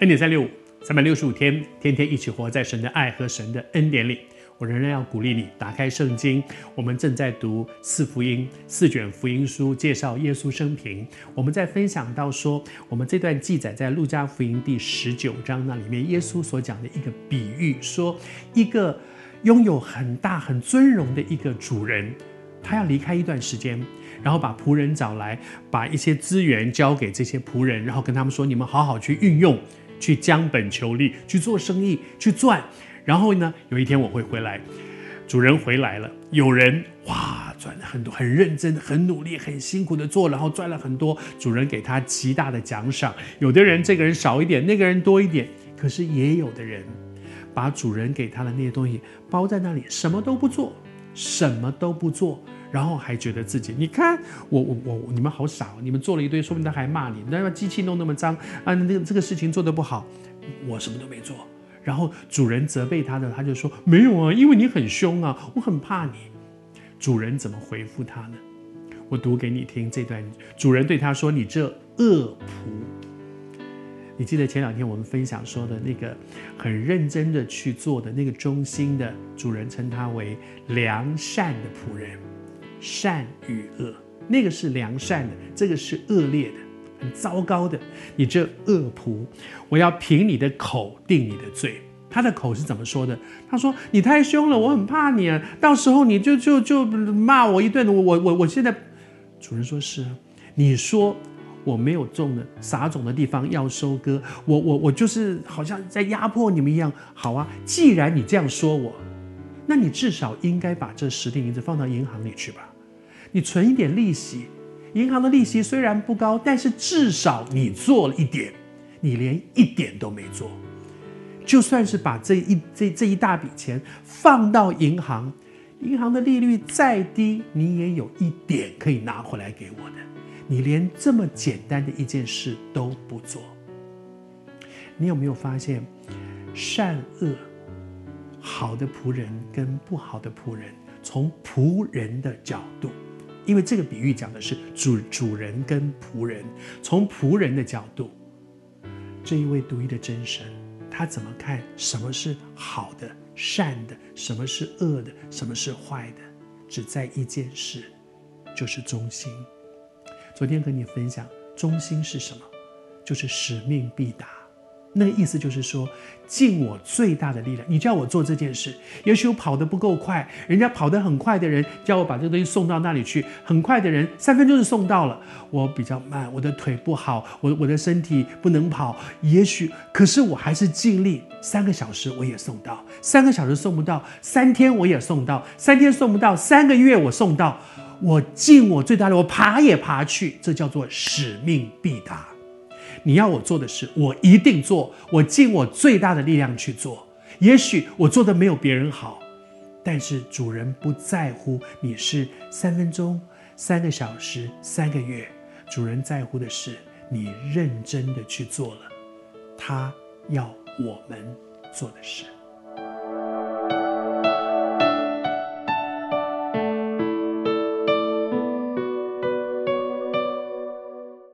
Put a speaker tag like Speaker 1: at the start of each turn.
Speaker 1: 恩典三六五，三百六十五天，天天一起活在神的爱和神的恩典里。我仍然要鼓励你打开圣经，我们正在读四福音、四卷福音书，介绍耶稣生平。我们在分享到说，我们这段记载在路加福音第十九章那里面，耶稣所讲的一个比喻，说一个拥有很大很尊荣的一个主人，他要离开一段时间，然后把仆人找来，把一些资源交给这些仆人，然后跟他们说：“你们好好去运用，去将本求利，去做生意，去赚。”然后呢，有一天我会回来，主人回来了，有人哇赚了很多，很认真、很努力、很辛苦的做，然后赚了很多，主人给他极大的奖赏。有的人这个人少一点，那个人多一点，可是也有的人把主人给他的那些东西包在那里，什么都不做，什么都不做，然后还觉得自己，你看我我我你们好傻哦，你们做了一堆，说不定他还骂你，那把机器弄那么脏啊，那这个事情做得不好，我什么都没做。然后主人责备他的，他就说：“没有啊，因为你很凶啊，我很怕你。”主人怎么回复他呢？我读给你听这段。主人对他说：“你这恶仆。”你记得前两天我们分享说的那个很认真的去做的那个忠心的主人，称他为良善的仆人。善与恶，那个是良善的，这个是恶劣的。很糟糕的，你这恶仆，我要凭你的口定你的罪。他的口是怎么说的？他说：“你太凶了，我很怕你啊，到时候你就就就骂我一顿。我我我我现在，主人说是啊，你说我没有种的撒种的地方要收割，我我我就是好像在压迫你们一样。好啊，既然你这样说我，那你至少应该把这十锭银子放到银行里去吧，你存一点利息。”银行的利息虽然不高，但是至少你做了一点，你连一点都没做。就算是把这一这这一大笔钱放到银行，银行的利率再低，你也有一点可以拿回来给我的。你连这么简单的一件事都不做，你有没有发现善恶好的仆人跟不好的仆人，从仆人的角度？因为这个比喻讲的是主主人跟仆人，从仆人的角度，这一位独一的真神，他怎么看什么是好的、善的，什么是恶的，什么是坏的？只在一件事，就是忠心。昨天和你分享，中心是什么？就是使命必达。那个意思就是说，尽我最大的力量。你叫我做这件事，也许我跑得不够快，人家跑得很快的人叫我把这个东西送到那里去，很快的人三分钟就送到了。我比较慢，我的腿不好，我我的身体不能跑。也许，可是我还是尽力，三个小时我也送到，三个小时送不到，三天我也送到，三天送不到，三个月我送到。我尽我最大的，我爬也爬去，这叫做使命必达。你要我做的事，我一定做，我尽我最大的力量去做。也许我做的没有别人好，但是主人不在乎你是三分钟、三个小时、三个月，主人在乎的是你认真的去做了他要我们做的事。